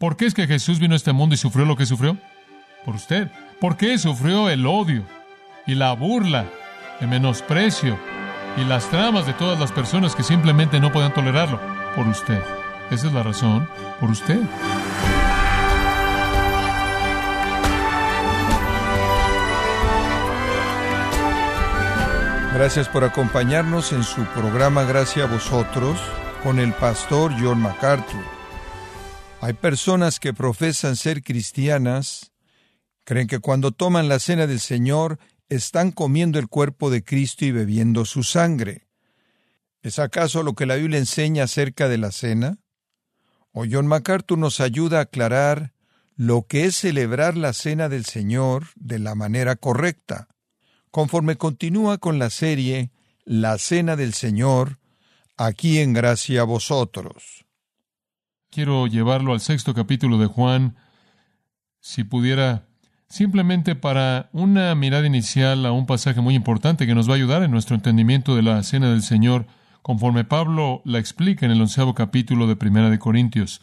¿Por qué es que Jesús vino a este mundo y sufrió lo que sufrió? Por usted. ¿Por qué sufrió el odio y la burla, el menosprecio y las tramas de todas las personas que simplemente no pueden tolerarlo? Por usted. Esa es la razón. Por usted. Gracias por acompañarnos en su programa Gracias a vosotros con el pastor John MacArthur. Hay personas que profesan ser cristianas, creen que cuando toman la cena del Señor están comiendo el cuerpo de Cristo y bebiendo su sangre. ¿Es acaso lo que la Biblia enseña acerca de la cena? O John MacArthur nos ayuda a aclarar lo que es celebrar la cena del Señor de la manera correcta conforme continúa con la serie La Cena del Señor, aquí en Gracia a vosotros. Quiero llevarlo al sexto capítulo de Juan, si pudiera, simplemente para una mirada inicial a un pasaje muy importante que nos va a ayudar en nuestro entendimiento de la Cena del Señor, conforme Pablo la explica en el onceavo capítulo de Primera de Corintios.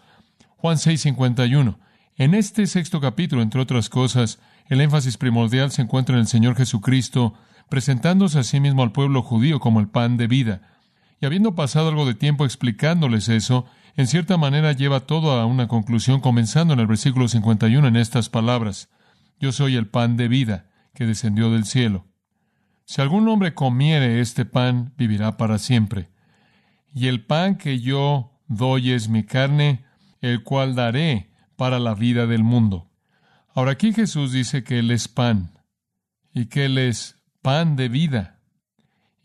Juan 6:51. En este sexto capítulo, entre otras cosas, el énfasis primordial se encuentra en el Señor Jesucristo, presentándose a sí mismo al pueblo judío como el pan de vida. Y habiendo pasado algo de tiempo explicándoles eso, en cierta manera lleva todo a una conclusión, comenzando en el versículo 51 en estas palabras. Yo soy el pan de vida que descendió del cielo. Si algún hombre comiere este pan, vivirá para siempre. Y el pan que yo doy es mi carne, el cual daré para la vida del mundo. Ahora aquí Jesús dice que Él es pan y que Él es pan de vida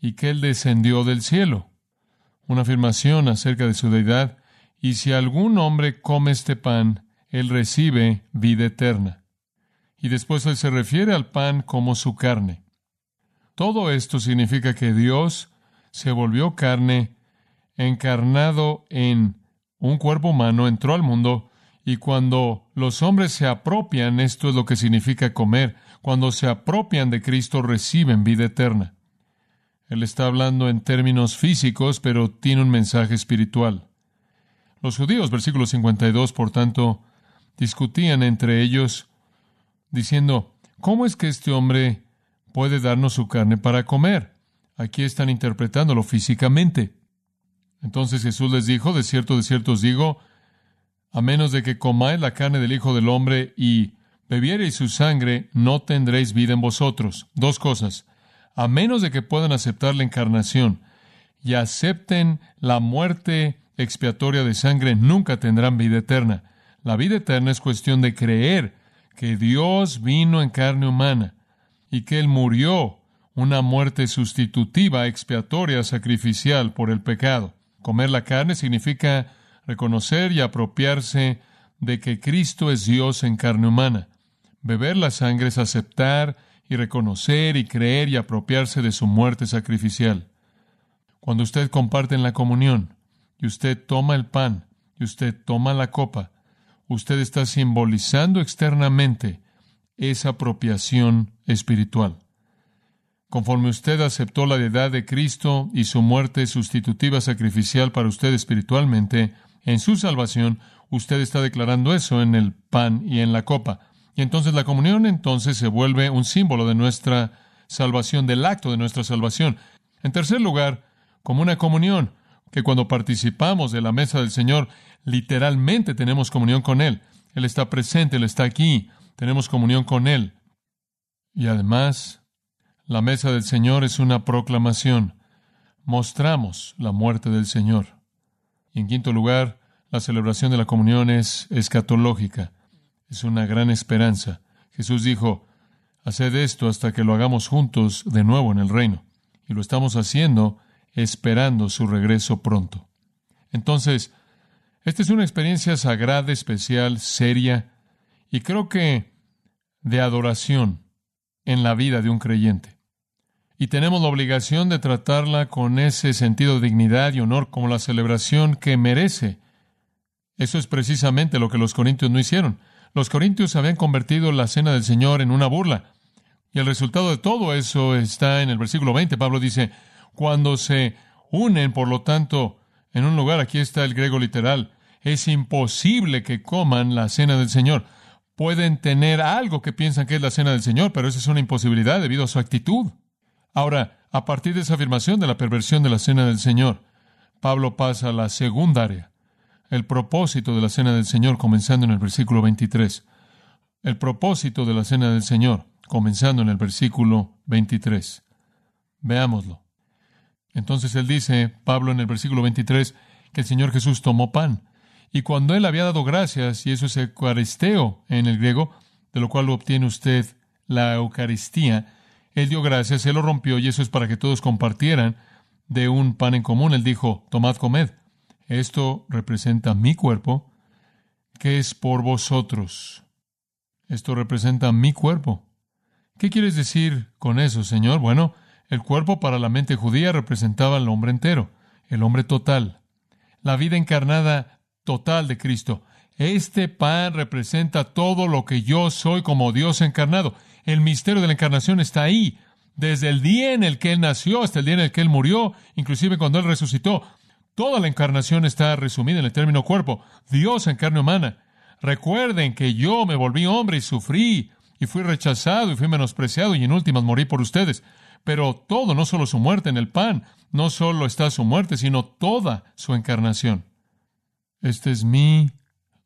y que Él descendió del cielo. Una afirmación acerca de su deidad. Y si algún hombre come este pan, Él recibe vida eterna. Y después Él se refiere al pan como su carne. Todo esto significa que Dios se volvió carne, encarnado en un cuerpo humano, entró al mundo y cuando los hombres se apropian, esto es lo que significa comer, cuando se apropian de Cristo reciben vida eterna. Él está hablando en términos físicos, pero tiene un mensaje espiritual. Los judíos, versículo 52, por tanto, discutían entre ellos, diciendo, ¿cómo es que este hombre puede darnos su carne para comer? Aquí están interpretándolo físicamente. Entonces Jesús les dijo, de cierto, de cierto os digo, a menos de que comáis la carne del Hijo del Hombre y bebiereis su sangre, no tendréis vida en vosotros. Dos cosas. A menos de que puedan aceptar la encarnación y acepten la muerte expiatoria de sangre, nunca tendrán vida eterna. La vida eterna es cuestión de creer que Dios vino en carne humana y que Él murió una muerte sustitutiva, expiatoria, sacrificial por el pecado. Comer la carne significa reconocer y apropiarse de que Cristo es Dios en carne humana. Beber la sangre es aceptar y reconocer y creer y apropiarse de su muerte sacrificial. Cuando usted comparte en la comunión y usted toma el pan y usted toma la copa, usted está simbolizando externamente esa apropiación espiritual. Conforme usted aceptó la deidad de Cristo y su muerte sustitutiva sacrificial para usted espiritualmente, en su salvación, usted está declarando eso en el pan y en la copa. Y entonces la comunión entonces se vuelve un símbolo de nuestra salvación, del acto de nuestra salvación. En tercer lugar, como una comunión, que cuando participamos de la mesa del Señor, literalmente tenemos comunión con Él. Él está presente, Él está aquí, tenemos comunión con Él. Y además, la mesa del Señor es una proclamación. Mostramos la muerte del Señor. Y en quinto lugar, la celebración de la comunión es escatológica. Es una gran esperanza. Jesús dijo, haced esto hasta que lo hagamos juntos de nuevo en el reino. Y lo estamos haciendo esperando su regreso pronto. Entonces, esta es una experiencia sagrada, especial, seria, y creo que de adoración en la vida de un creyente y tenemos la obligación de tratarla con ese sentido de dignidad y honor como la celebración que merece. Eso es precisamente lo que los corintios no hicieron. Los corintios habían convertido la cena del Señor en una burla. Y el resultado de todo eso está en el versículo 20. Pablo dice, cuando se unen, por lo tanto, en un lugar, aquí está el griego literal, Es imposible que coman la cena del Señor. Pueden tener algo que piensan que es la cena del Señor, pero esa es una imposibilidad debido a su actitud. Ahora, a partir de esa afirmación de la perversión de la cena del Señor, Pablo pasa a la segunda área, el propósito de la cena del Señor, comenzando en el versículo 23. El propósito de la cena del Señor, comenzando en el versículo 23. Veámoslo. Entonces él dice, Pablo en el versículo 23, que el Señor Jesús tomó pan. Y cuando él había dado gracias, y eso es eucaristeo en el griego, de lo cual obtiene usted la Eucaristía, él dio gracias, él lo rompió, y eso es para que todos compartieran de un pan en común. Él dijo, tomad, comed. Esto representa mi cuerpo, que es por vosotros. Esto representa mi cuerpo. ¿Qué quieres decir con eso, Señor? Bueno, el cuerpo para la mente judía representaba al hombre entero, el hombre total, la vida encarnada total de Cristo. Este pan representa todo lo que yo soy como Dios encarnado. El misterio de la encarnación está ahí, desde el día en el que Él nació hasta el día en el que Él murió, inclusive cuando Él resucitó. Toda la encarnación está resumida en el término cuerpo, Dios en carne humana. Recuerden que yo me volví hombre y sufrí, y fui rechazado y fui menospreciado, y en últimas morí por ustedes. Pero todo, no solo su muerte en el pan, no solo está su muerte, sino toda su encarnación. Este es mi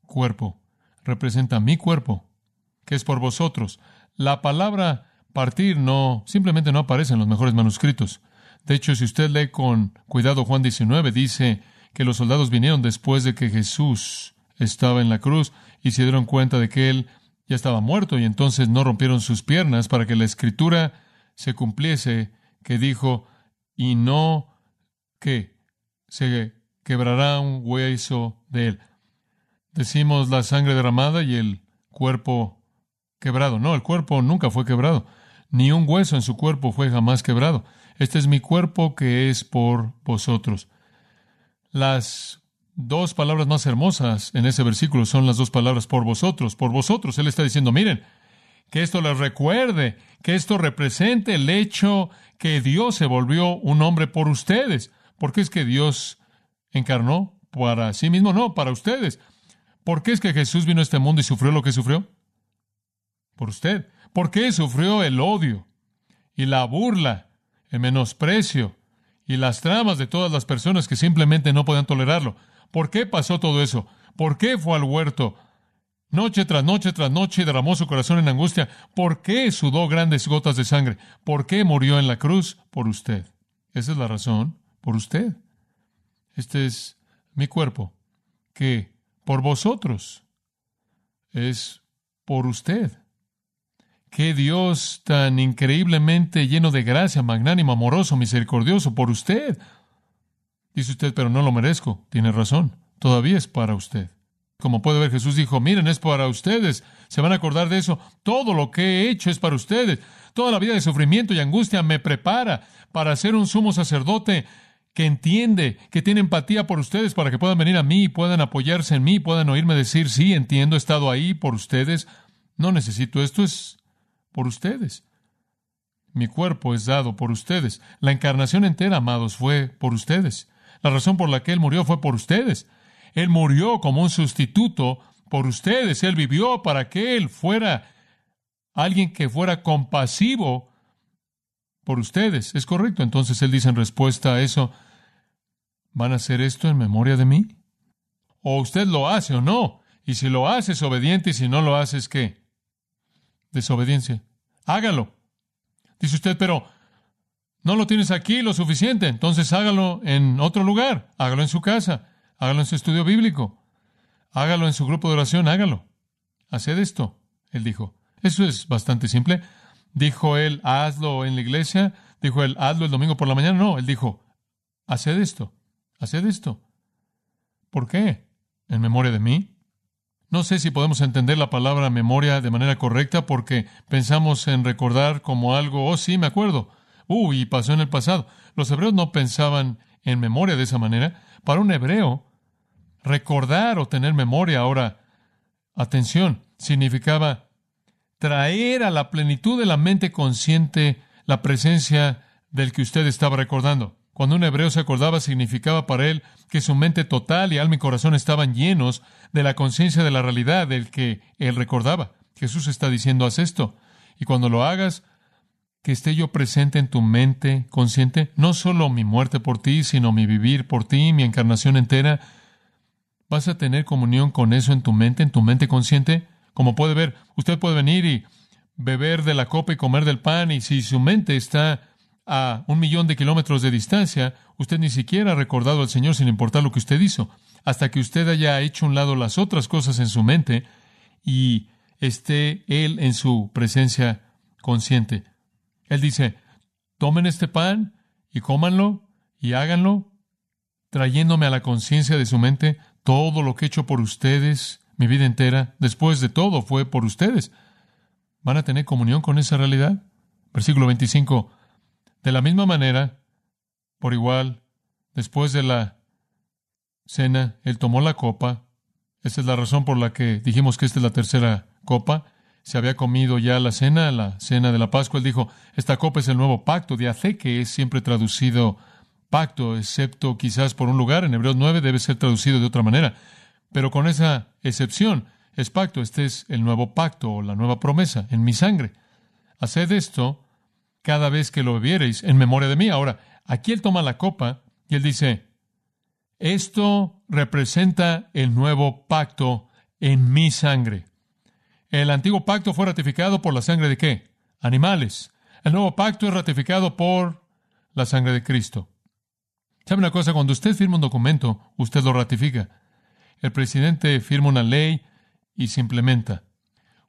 cuerpo, representa mi cuerpo, que es por vosotros. La palabra partir no, simplemente no aparece en los mejores manuscritos. De hecho, si usted lee con cuidado Juan 19, dice que los soldados vinieron después de que Jesús estaba en la cruz y se dieron cuenta de que él ya estaba muerto y entonces no rompieron sus piernas para que la escritura se cumpliese que dijo, y no que se quebrará un hueso de él. Decimos la sangre derramada y el cuerpo quebrado. No, el cuerpo nunca fue quebrado, ni un hueso en su cuerpo fue jamás quebrado. Este es mi cuerpo que es por vosotros. Las dos palabras más hermosas en ese versículo son las dos palabras por vosotros, por vosotros. Él está diciendo, miren, que esto les recuerde, que esto represente el hecho que Dios se volvió un hombre por ustedes. ¿Por qué es que Dios encarnó para sí mismo? No, para ustedes. ¿Por qué es que Jesús vino a este mundo y sufrió lo que sufrió? Por usted. ¿Por qué sufrió el odio y la burla, el menosprecio y las tramas de todas las personas que simplemente no podían tolerarlo? ¿Por qué pasó todo eso? ¿Por qué fue al huerto? Noche tras noche tras noche derramó su corazón en angustia. ¿Por qué sudó grandes gotas de sangre? ¿Por qué murió en la cruz? Por usted. Esa es la razón. Por usted. Este es mi cuerpo, que por vosotros es por usted. Qué Dios tan increíblemente lleno de gracia, magnánimo, amoroso, misericordioso por usted. Dice usted, pero no lo merezco. Tiene razón. Todavía es para usted. Como puede ver, Jesús dijo, miren, es para ustedes. Se van a acordar de eso. Todo lo que he hecho es para ustedes. Toda la vida de sufrimiento y angustia me prepara para ser un sumo sacerdote que entiende, que tiene empatía por ustedes para que puedan venir a mí, puedan apoyarse en mí, puedan oírme decir, sí, entiendo, he estado ahí por ustedes. No necesito esto, es por ustedes. Mi cuerpo es dado por ustedes. La encarnación entera, amados, fue por ustedes. La razón por la que Él murió fue por ustedes. Él murió como un sustituto por ustedes. Él vivió para que Él fuera alguien que fuera compasivo por ustedes. Es correcto. Entonces Él dice en respuesta a eso, ¿van a hacer esto en memoria de mí? O usted lo hace o no. Y si lo hace es obediente y si no lo hace es qué? Desobediencia. Hágalo. Dice usted, pero no lo tienes aquí lo suficiente. Entonces hágalo en otro lugar. Hágalo en su casa. Hágalo en su estudio bíblico. Hágalo en su grupo de oración, hágalo. Haced esto, él dijo. Eso es bastante simple. Dijo él, hazlo en la iglesia. Dijo él, hazlo el domingo por la mañana. No, él dijo, haced esto, haced esto. ¿Por qué? ¿En memoria de mí? No sé si podemos entender la palabra memoria de manera correcta porque pensamos en recordar como algo, oh sí, me acuerdo. Uy, pasó en el pasado. Los hebreos no pensaban en memoria de esa manera. Para un hebreo, recordar o tener memoria ahora, atención, significaba traer a la plenitud de la mente consciente la presencia del que usted estaba recordando. Cuando un hebreo se acordaba, significaba para él que su mente total y alma y corazón estaban llenos de la conciencia de la realidad del que él recordaba. Jesús está diciendo, haz esto. Y cuando lo hagas, que esté yo presente en tu mente consciente, no solo mi muerte por ti, sino mi vivir por ti, mi encarnación entera. ¿Vas a tener comunión con eso en tu mente, en tu mente consciente? Como puede ver, usted puede venir y beber de la copa y comer del pan, y si su mente está a un millón de kilómetros de distancia, usted ni siquiera ha recordado al Señor sin importar lo que usted hizo, hasta que usted haya hecho un lado las otras cosas en su mente y esté Él en su presencia consciente. Él dice, tomen este pan y cómanlo y háganlo, trayéndome a la conciencia de su mente todo lo que he hecho por ustedes, mi vida entera, después de todo fue por ustedes. ¿Van a tener comunión con esa realidad? Versículo 25. De la misma manera, por igual, después de la cena, él tomó la copa. Esa es la razón por la que dijimos que esta es la tercera copa. Se había comido ya la cena, la cena de la Pascua. Él dijo, esta copa es el nuevo pacto. De hace que es siempre traducido pacto, excepto quizás por un lugar. En Hebreos 9 debe ser traducido de otra manera. Pero con esa excepción, es pacto. Este es el nuevo pacto o la nueva promesa en mi sangre. Haced esto cada vez que lo bebiereis en memoria de mí. Ahora, aquí él toma la copa y él dice, esto representa el nuevo pacto en mi sangre. El antiguo pacto fue ratificado por la sangre de qué? Animales. El nuevo pacto es ratificado por la sangre de Cristo. ¿Sabe una cosa? Cuando usted firma un documento, usted lo ratifica. El presidente firma una ley y se implementa.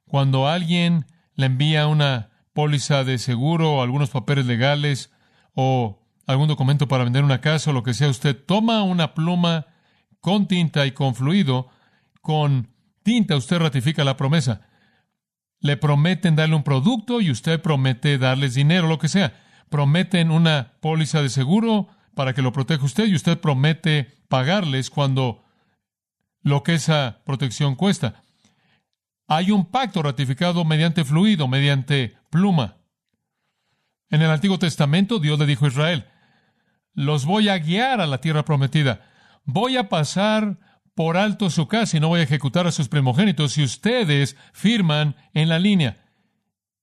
Cuando alguien le envía una póliza de seguro algunos papeles legales o algún documento para vender una casa o lo que sea, usted toma una pluma con tinta y con fluido, con tinta usted ratifica la promesa. Le prometen darle un producto y usted promete darles dinero, lo que sea. Prometen una póliza de seguro para que lo proteja usted y usted promete pagarles cuando lo que esa protección cuesta. Hay un pacto ratificado mediante fluido, mediante pluma. En el Antiguo Testamento Dios le dijo a Israel, los voy a guiar a la tierra prometida. Voy a pasar por alto su casa y no voy a ejecutar a sus primogénitos si ustedes firman en la línea.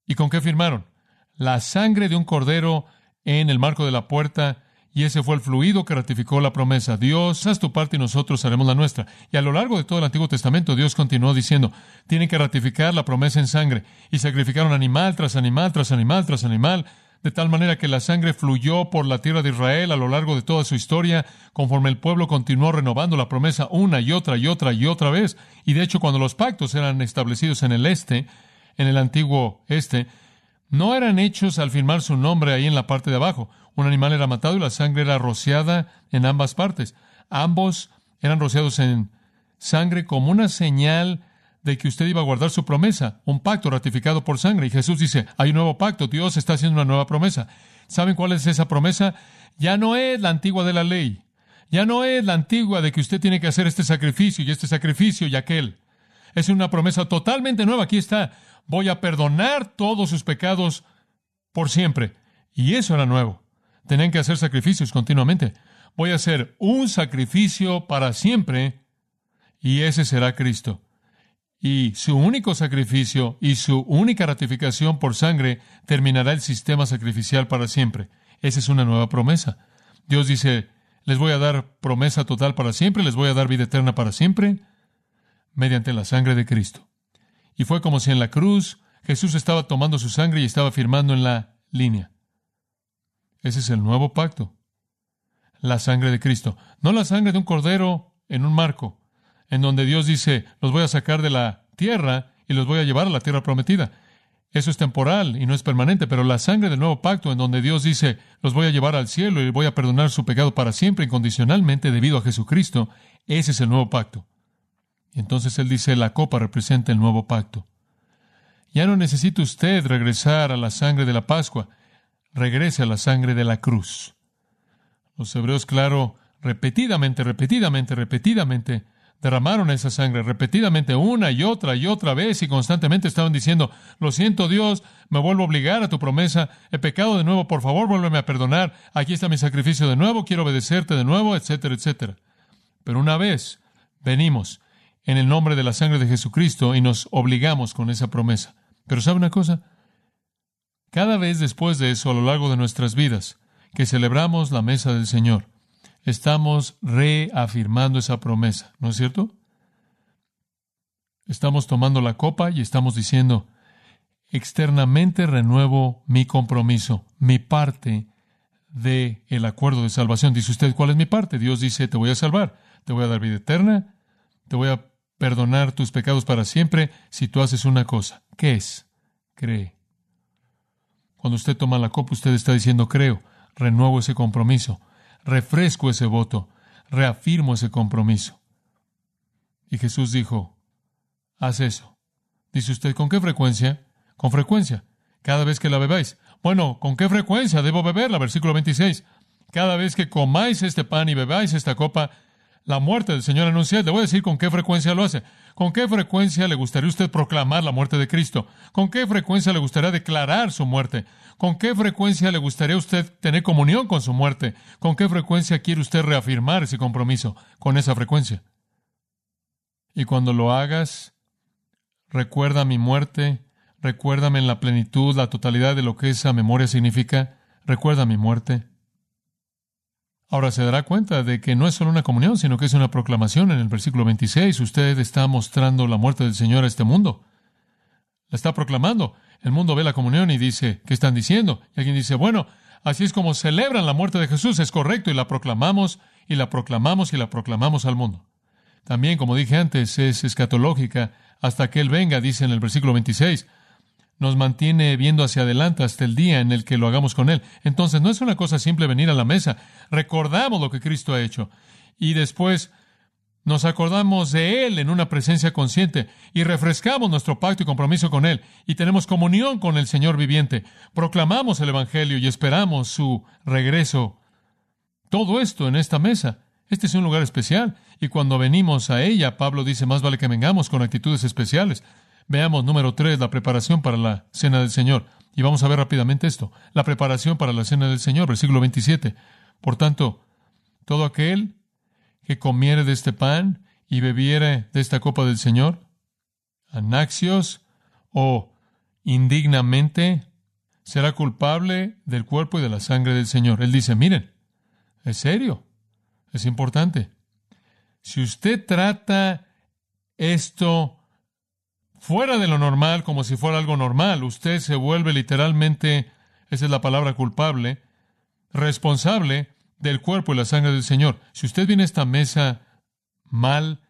¿Y con qué firmaron? La sangre de un cordero en el marco de la puerta y ese fue el fluido que ratificó la promesa. Dios, haz tu parte y nosotros haremos la nuestra. Y a lo largo de todo el Antiguo Testamento, Dios continuó diciendo, tienen que ratificar la promesa en sangre. Y sacrificaron animal tras animal, tras animal, tras animal, de tal manera que la sangre fluyó por la tierra de Israel a lo largo de toda su historia, conforme el pueblo continuó renovando la promesa una y otra y otra y otra vez. Y de hecho, cuando los pactos eran establecidos en el este, en el antiguo este, no eran hechos al firmar su nombre ahí en la parte de abajo. Un animal era matado y la sangre era rociada en ambas partes. Ambos eran rociados en sangre como una señal de que usted iba a guardar su promesa, un pacto ratificado por sangre. Y Jesús dice, hay un nuevo pacto, Dios está haciendo una nueva promesa. ¿Saben cuál es esa promesa? Ya no es la antigua de la ley, ya no es la antigua de que usted tiene que hacer este sacrificio y este sacrificio y aquel. Es una promesa totalmente nueva. Aquí está voy a perdonar todos sus pecados por siempre. Y eso era nuevo. Tenían que hacer sacrificios continuamente. Voy a hacer un sacrificio para siempre y ese será Cristo. Y su único sacrificio y su única ratificación por sangre terminará el sistema sacrificial para siempre. Esa es una nueva promesa. Dios dice, les voy a dar promesa total para siempre, les voy a dar vida eterna para siempre, mediante la sangre de Cristo. Y fue como si en la cruz Jesús estaba tomando su sangre y estaba firmando en la línea. Ese es el nuevo pacto. La sangre de Cristo. No la sangre de un cordero en un marco, en donde Dios dice, los voy a sacar de la tierra y los voy a llevar a la tierra prometida. Eso es temporal y no es permanente, pero la sangre del nuevo pacto, en donde Dios dice, los voy a llevar al cielo y voy a perdonar su pecado para siempre incondicionalmente debido a Jesucristo, ese es el nuevo pacto. Y entonces él dice, la copa representa el nuevo pacto. Ya no necesita usted regresar a la sangre de la Pascua, regrese a la sangre de la cruz. Los hebreos, claro, repetidamente, repetidamente, repetidamente, derramaron esa sangre repetidamente una y otra y otra vez y constantemente estaban diciendo, lo siento Dios, me vuelvo a obligar a tu promesa, he pecado de nuevo, por favor vuélveme a perdonar, aquí está mi sacrificio de nuevo, quiero obedecerte de nuevo, etcétera, etcétera. Pero una vez venimos en el nombre de la sangre de Jesucristo y nos obligamos con esa promesa. Pero ¿sabe una cosa? Cada vez después de eso, a lo largo de nuestras vidas, que celebramos la mesa del Señor, estamos reafirmando esa promesa, ¿no es cierto? Estamos tomando la copa y estamos diciendo, externamente renuevo mi compromiso, mi parte de el acuerdo de salvación. Dice usted, ¿cuál es mi parte? Dios dice, te voy a salvar, te voy a dar vida eterna, te voy a perdonar tus pecados para siempre si tú haces una cosa. ¿Qué es? Cree. Cuando usted toma la copa, usted está diciendo, creo, renuevo ese compromiso refresco ese voto, reafirmo ese compromiso. Y Jesús dijo, haz eso. Dice usted, ¿con qué frecuencia? Con frecuencia, cada vez que la bebáis. Bueno, ¿con qué frecuencia debo beberla? Versículo 26. Cada vez que comáis este pan y bebáis esta copa, la muerte del Señor anuncia. Le voy a decir con qué frecuencia lo hace. ¿Con qué frecuencia le gustaría usted proclamar la muerte de Cristo? ¿Con qué frecuencia le gustaría declarar su muerte? ¿Con qué frecuencia le gustaría usted tener comunión con su muerte? ¿Con qué frecuencia quiere usted reafirmar ese compromiso? Con esa frecuencia. Y cuando lo hagas, recuerda mi muerte, recuérdame en la plenitud, la totalidad de lo que esa memoria significa, recuerda mi muerte. Ahora se dará cuenta de que no es solo una comunión, sino que es una proclamación. En el versículo 26, usted está mostrando la muerte del Señor a este mundo. La está proclamando. El mundo ve la comunión y dice, ¿qué están diciendo? Y alguien dice, bueno, así es como celebran la muerte de Jesús, es correcto, y la proclamamos, y la proclamamos, y la proclamamos al mundo. También, como dije antes, es escatológica hasta que Él venga, dice en el versículo 26. Nos mantiene viendo hacia adelante hasta el día en el que lo hagamos con Él. Entonces, no es una cosa simple venir a la mesa. Recordamos lo que Cristo ha hecho. Y después nos acordamos de Él en una presencia consciente y refrescamos nuestro pacto y compromiso con Él y tenemos comunión con el Señor viviente. Proclamamos el Evangelio y esperamos su regreso. Todo esto en esta mesa. Este es un lugar especial y cuando venimos a ella, Pablo dice, más vale que vengamos con actitudes especiales. Veamos número tres, la preparación para la cena del Señor. Y vamos a ver rápidamente esto. La preparación para la cena del Señor, versículo 27. Por tanto, todo aquel que comiere de este pan y bebiere de esta copa del Señor? Anaxios o indignamente será culpable del cuerpo y de la sangre del Señor. Él dice, miren, es serio, es importante. Si usted trata esto fuera de lo normal, como si fuera algo normal, usted se vuelve literalmente, esa es la palabra culpable, responsable del cuerpo y la sangre del Señor. Si usted viene a esta mesa mal,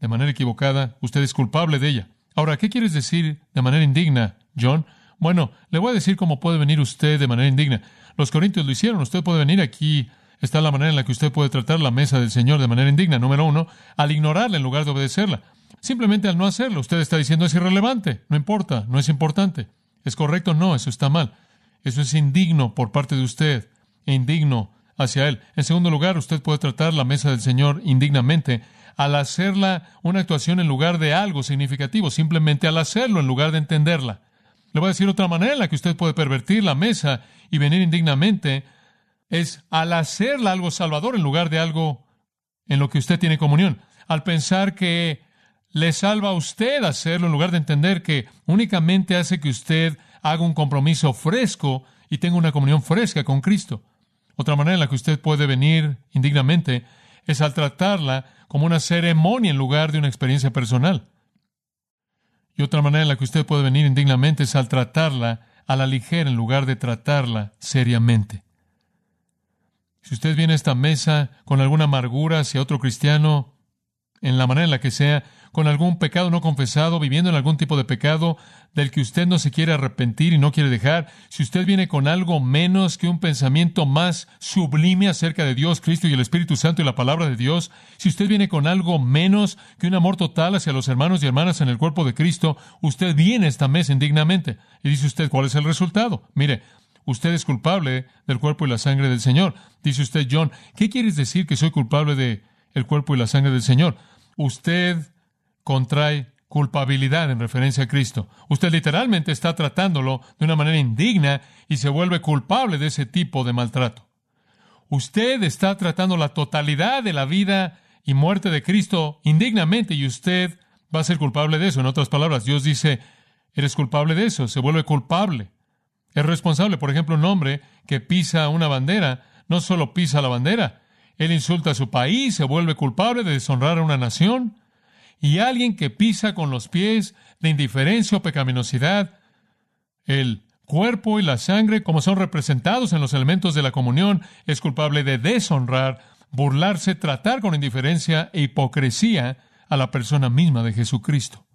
de manera equivocada, usted es culpable de ella. Ahora, ¿qué quieres decir de manera indigna, John? Bueno, le voy a decir cómo puede venir usted de manera indigna. Los corintios lo hicieron. Usted puede venir aquí. Está la manera en la que usted puede tratar la mesa del Señor de manera indigna. Número uno, al ignorarla en lugar de obedecerla. Simplemente al no hacerlo. Usted está diciendo es irrelevante. No importa. No es importante. ¿Es correcto? No, eso está mal. Eso es indigno por parte de usted. E indigno hacia Él. En segundo lugar, usted puede tratar la mesa del Señor indignamente al hacerla una actuación en lugar de algo significativo, simplemente al hacerlo en lugar de entenderla. Le voy a decir otra manera en la que usted puede pervertir la mesa y venir indignamente, es al hacerla algo salvador en lugar de algo en lo que usted tiene comunión. Al pensar que le salva a usted hacerlo en lugar de entender que únicamente hace que usted haga un compromiso fresco y tenga una comunión fresca con Cristo. Otra manera en la que usted puede venir indignamente es al tratarla como una ceremonia en lugar de una experiencia personal. Y otra manera en la que usted puede venir indignamente es al tratarla a la ligera en lugar de tratarla seriamente. Si usted viene a esta mesa con alguna amargura hacia otro cristiano, en la manera en la que sea, con algún pecado no confesado, viviendo en algún tipo de pecado del que usted no se quiere arrepentir y no quiere dejar, si usted viene con algo menos que un pensamiento más sublime acerca de Dios, Cristo y el Espíritu Santo y la palabra de Dios, si usted viene con algo menos que un amor total hacia los hermanos y hermanas en el cuerpo de Cristo, usted viene esta mesa indignamente. Y dice usted, ¿cuál es el resultado? Mire, usted es culpable del cuerpo y la sangre del Señor. Dice usted, John, ¿qué quieres decir que soy culpable de cuerpo y la sangre del Señor? Usted contrae culpabilidad en referencia a Cristo. Usted literalmente está tratándolo de una manera indigna y se vuelve culpable de ese tipo de maltrato. Usted está tratando la totalidad de la vida y muerte de Cristo indignamente y usted va a ser culpable de eso. En otras palabras, Dios dice, eres culpable de eso, se vuelve culpable. Es responsable, por ejemplo, un hombre que pisa una bandera, no solo pisa la bandera, él insulta a su país, se vuelve culpable de deshonrar a una nación. Y alguien que pisa con los pies de indiferencia o pecaminosidad, el cuerpo y la sangre, como son representados en los elementos de la comunión, es culpable de deshonrar, burlarse, tratar con indiferencia e hipocresía a la persona misma de Jesucristo.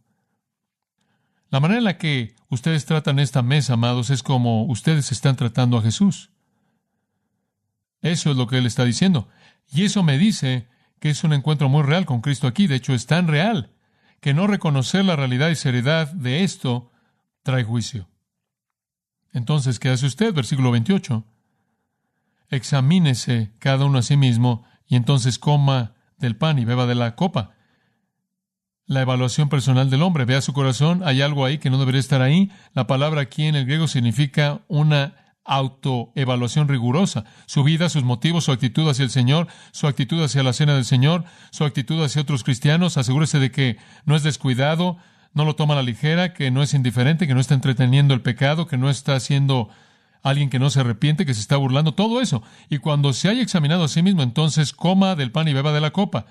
La manera en la que ustedes tratan esta mesa, amados, es como ustedes están tratando a Jesús. Eso es lo que Él está diciendo. Y eso me dice que es un encuentro muy real con Cristo aquí. De hecho, es tan real que no reconocer la realidad y seriedad de esto trae juicio. Entonces, ¿qué hace usted? Versículo 28. Examínese cada uno a sí mismo y entonces coma del pan y beba de la copa. La evaluación personal del hombre. Vea su corazón. Hay algo ahí que no debería estar ahí. La palabra aquí en el griego significa una autoevaluación rigurosa. Su vida, sus motivos, su actitud hacia el Señor, su actitud hacia la cena del Señor, su actitud hacia otros cristianos. Asegúrese de que no es descuidado, no lo toma a la ligera, que no es indiferente, que no está entreteniendo el pecado, que no está siendo alguien que no se arrepiente, que se está burlando, todo eso. Y cuando se haya examinado a sí mismo, entonces coma del pan y beba de la copa.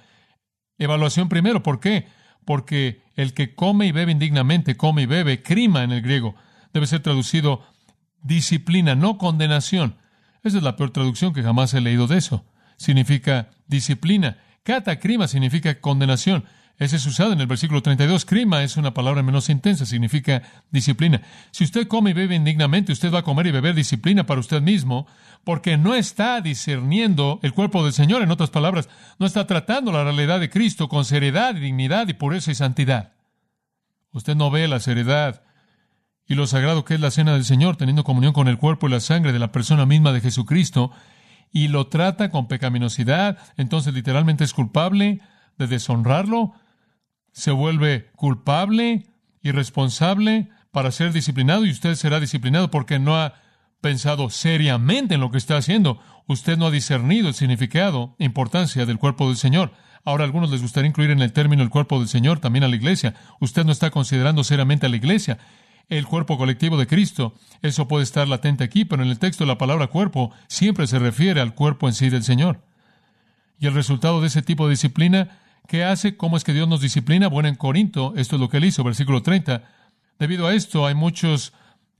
Evaluación primero, ¿por qué? Porque el que come y bebe indignamente, come y bebe, crima en el griego. Debe ser traducido disciplina, no condenación. Esa es la peor traducción que jamás he leído de eso. Significa disciplina. Catacrima significa condenación. Ese es usado en el versículo 32. Crima es una palabra menos intensa, significa disciplina. Si usted come y bebe indignamente, usted va a comer y beber disciplina para usted mismo, porque no está discerniendo el cuerpo del Señor. En otras palabras, no está tratando la realidad de Cristo con seriedad dignidad y pureza y santidad. Usted no ve la seriedad y lo sagrado que es la cena del Señor, teniendo comunión con el cuerpo y la sangre de la persona misma de Jesucristo, y lo trata con pecaminosidad, entonces literalmente es culpable de deshonrarlo, se vuelve culpable y responsable para ser disciplinado y usted será disciplinado porque no ha pensado seriamente en lo que está haciendo. Usted no ha discernido el significado e importancia del cuerpo del Señor. Ahora a algunos les gustaría incluir en el término el cuerpo del Señor también a la iglesia. Usted no está considerando seriamente a la iglesia el cuerpo colectivo de Cristo. Eso puede estar latente aquí, pero en el texto la palabra cuerpo siempre se refiere al cuerpo en sí del Señor. Y el resultado de ese tipo de disciplina, ¿qué hace? ¿Cómo es que Dios nos disciplina? Bueno, en Corinto, esto es lo que él hizo, versículo 30. Debido a esto hay muchos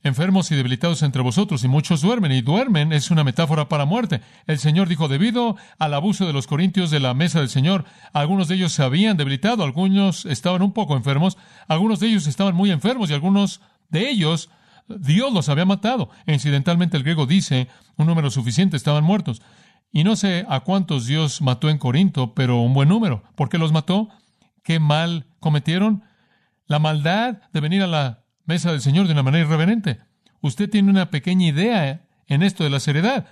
enfermos y debilitados entre vosotros, y muchos duermen, y duermen es una metáfora para muerte. El Señor dijo, debido al abuso de los corintios de la mesa del Señor, algunos de ellos se habían debilitado, algunos estaban un poco enfermos, algunos de ellos estaban muy enfermos, y algunos de ellos, Dios los había matado. E incidentalmente el griego dice, un número suficiente estaban muertos. Y no sé a cuántos Dios mató en Corinto, pero un buen número. ¿Por qué los mató? ¿Qué mal cometieron? La maldad de venir a la mesa del Señor de una manera irreverente. Usted tiene una pequeña idea en esto de la seriedad.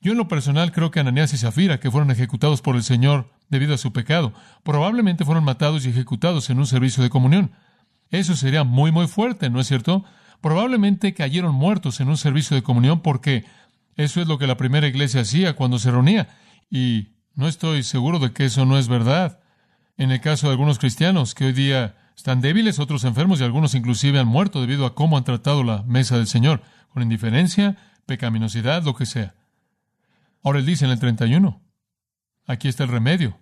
Yo en lo personal creo que Ananías y Zafira, que fueron ejecutados por el Señor debido a su pecado, probablemente fueron matados y ejecutados en un servicio de comunión. Eso sería muy, muy fuerte, ¿no es cierto? Probablemente cayeron muertos en un servicio de comunión porque eso es lo que la primera iglesia hacía cuando se reunía. Y no estoy seguro de que eso no es verdad. En el caso de algunos cristianos que hoy día están débiles, otros enfermos y algunos inclusive han muerto debido a cómo han tratado la mesa del Señor, con indiferencia, pecaminosidad, lo que sea. Ahora él dice en el 31, aquí está el remedio.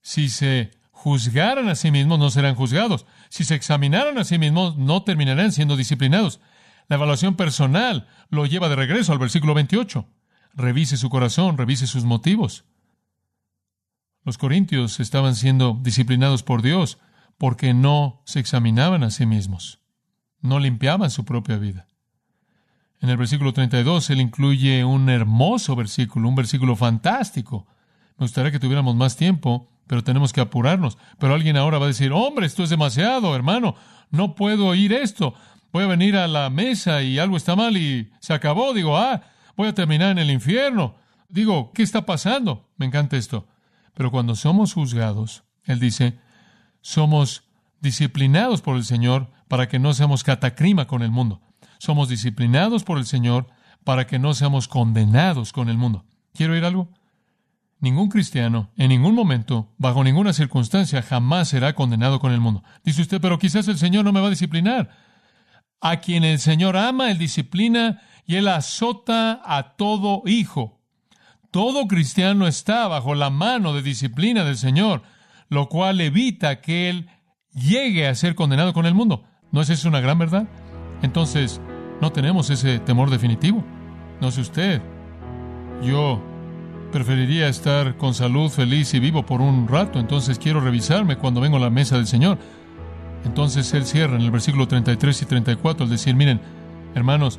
Si se juzgaran a sí mismos, no serán juzgados. Si se examinaran a sí mismos, no terminarán siendo disciplinados. La evaluación personal lo lleva de regreso al versículo 28. Revise su corazón, revise sus motivos. Los corintios estaban siendo disciplinados por Dios porque no se examinaban a sí mismos, no limpiaban su propia vida. En el versículo 32 él incluye un hermoso versículo, un versículo fantástico. Me gustaría que tuviéramos más tiempo pero tenemos que apurarnos. Pero alguien ahora va a decir, hombre, esto es demasiado, hermano, no puedo oír esto. Voy a venir a la mesa y algo está mal y se acabó. Digo, ah, voy a terminar en el infierno. Digo, ¿qué está pasando? Me encanta esto. Pero cuando somos juzgados, Él dice, somos disciplinados por el Señor para que no seamos catacrima con el mundo. Somos disciplinados por el Señor para que no seamos condenados con el mundo. ¿Quiero oír algo? Ningún cristiano, en ningún momento, bajo ninguna circunstancia, jamás será condenado con el mundo. Dice usted, pero quizás el Señor no me va a disciplinar. A quien el Señor ama, Él disciplina y Él azota a todo hijo. Todo cristiano está bajo la mano de disciplina del Señor, lo cual evita que Él llegue a ser condenado con el mundo. ¿No es eso una gran verdad? Entonces, no tenemos ese temor definitivo. No sé usted. Yo preferiría estar con salud, feliz y vivo por un rato, entonces quiero revisarme cuando vengo a la mesa del Señor. Entonces él cierra en el versículo 33 y 34 al decir, miren, hermanos,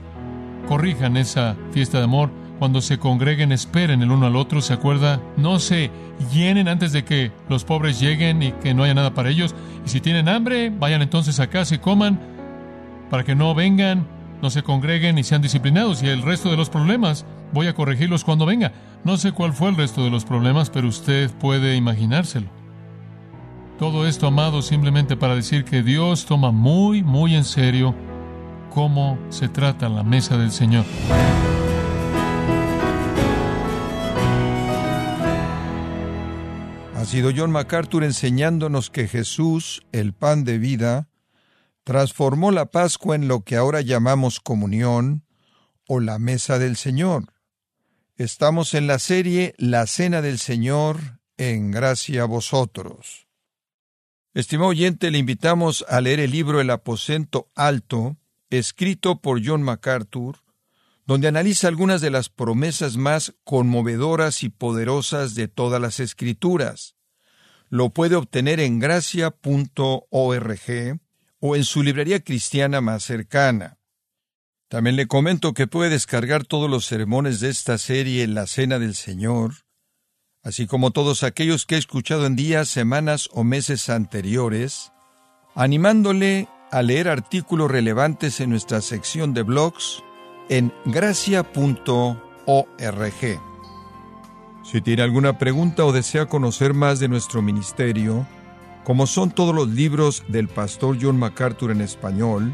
corrijan esa fiesta de amor, cuando se congreguen, esperen el uno al otro, ¿se acuerda? No se llenen antes de que los pobres lleguen y que no haya nada para ellos. Y si tienen hambre, vayan entonces a casa y coman, para que no vengan, no se congreguen y sean disciplinados. Y el resto de los problemas, voy a corregirlos cuando venga. No sé cuál fue el resto de los problemas, pero usted puede imaginárselo. Todo esto, amado, simplemente para decir que Dios toma muy, muy en serio cómo se trata la mesa del Señor. Ha sido John MacArthur enseñándonos que Jesús, el pan de vida, transformó la Pascua en lo que ahora llamamos comunión o la mesa del Señor. Estamos en la serie La Cena del Señor en gracia a vosotros. Estimado oyente, le invitamos a leer el libro El aposento alto, escrito por John MacArthur, donde analiza algunas de las promesas más conmovedoras y poderosas de todas las escrituras. Lo puede obtener en gracia.org o en su librería cristiana más cercana. También le comento que puede descargar todos los sermones de esta serie en la Cena del Señor, así como todos aquellos que he escuchado en días, semanas o meses anteriores, animándole a leer artículos relevantes en nuestra sección de blogs en gracia.org. Si tiene alguna pregunta o desea conocer más de nuestro ministerio, como son todos los libros del pastor John MacArthur en español,